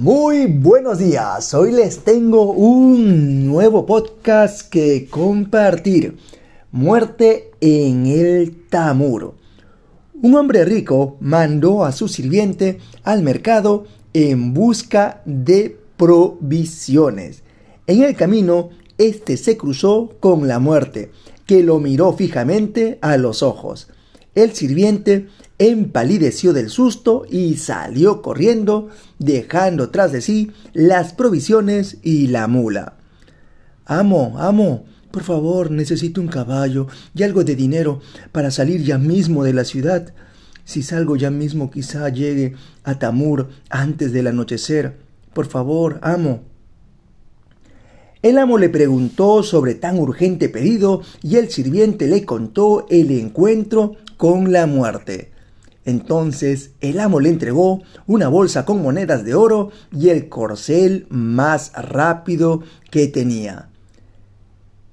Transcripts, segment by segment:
Muy buenos días, hoy les tengo un nuevo podcast que compartir. Muerte en el Tamuro. Un hombre rico mandó a su sirviente al mercado en busca de provisiones. En el camino, este se cruzó con la muerte, que lo miró fijamente a los ojos. El sirviente empalideció del susto y salió corriendo, dejando tras de sí las provisiones y la mula. Amo, amo, por favor, necesito un caballo y algo de dinero para salir ya mismo de la ciudad. Si salgo ya mismo quizá llegue a Tamur antes del anochecer. Por favor, amo. El amo le preguntó sobre tan urgente pedido y el sirviente le contó el encuentro con la muerte. Entonces el amo le entregó una bolsa con monedas de oro y el corcel más rápido que tenía.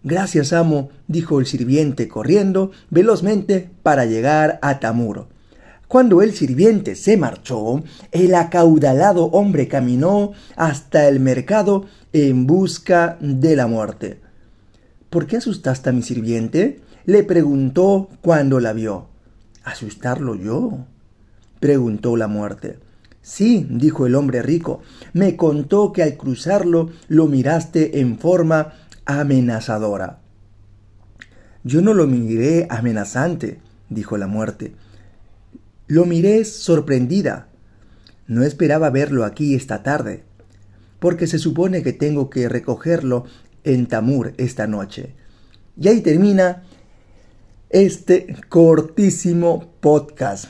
Gracias, amo, dijo el sirviente corriendo velozmente para llegar a Tamuro. Cuando el sirviente se marchó, el acaudalado hombre caminó hasta el mercado en busca de la muerte. ¿Por qué asustaste a mi sirviente? le preguntó cuando la vio. ¿Asustarlo yo? preguntó la muerte. Sí, dijo el hombre rico, me contó que al cruzarlo lo miraste en forma amenazadora. Yo no lo miré amenazante, dijo la muerte. Lo miré sorprendida. No esperaba verlo aquí esta tarde, porque se supone que tengo que recogerlo en Tamur esta noche. Y ahí termina este cortísimo podcast.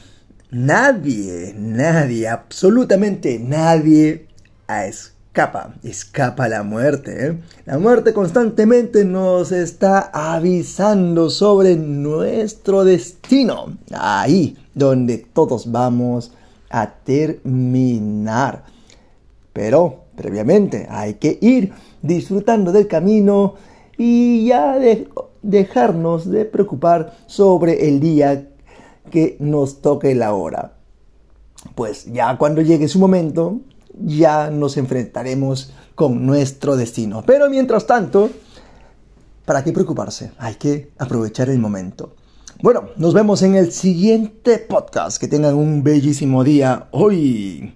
Nadie, nadie, absolutamente nadie escapa, escapa la muerte. ¿eh? La muerte constantemente nos está avisando sobre nuestro destino, ahí donde todos vamos a terminar. Pero previamente hay que ir disfrutando del camino y ya de dejarnos de preocupar sobre el día que nos toque la hora. Pues ya cuando llegue su momento, ya nos enfrentaremos con nuestro destino. Pero mientras tanto, ¿para qué preocuparse? Hay que aprovechar el momento. Bueno, nos vemos en el siguiente podcast. Que tengan un bellísimo día hoy.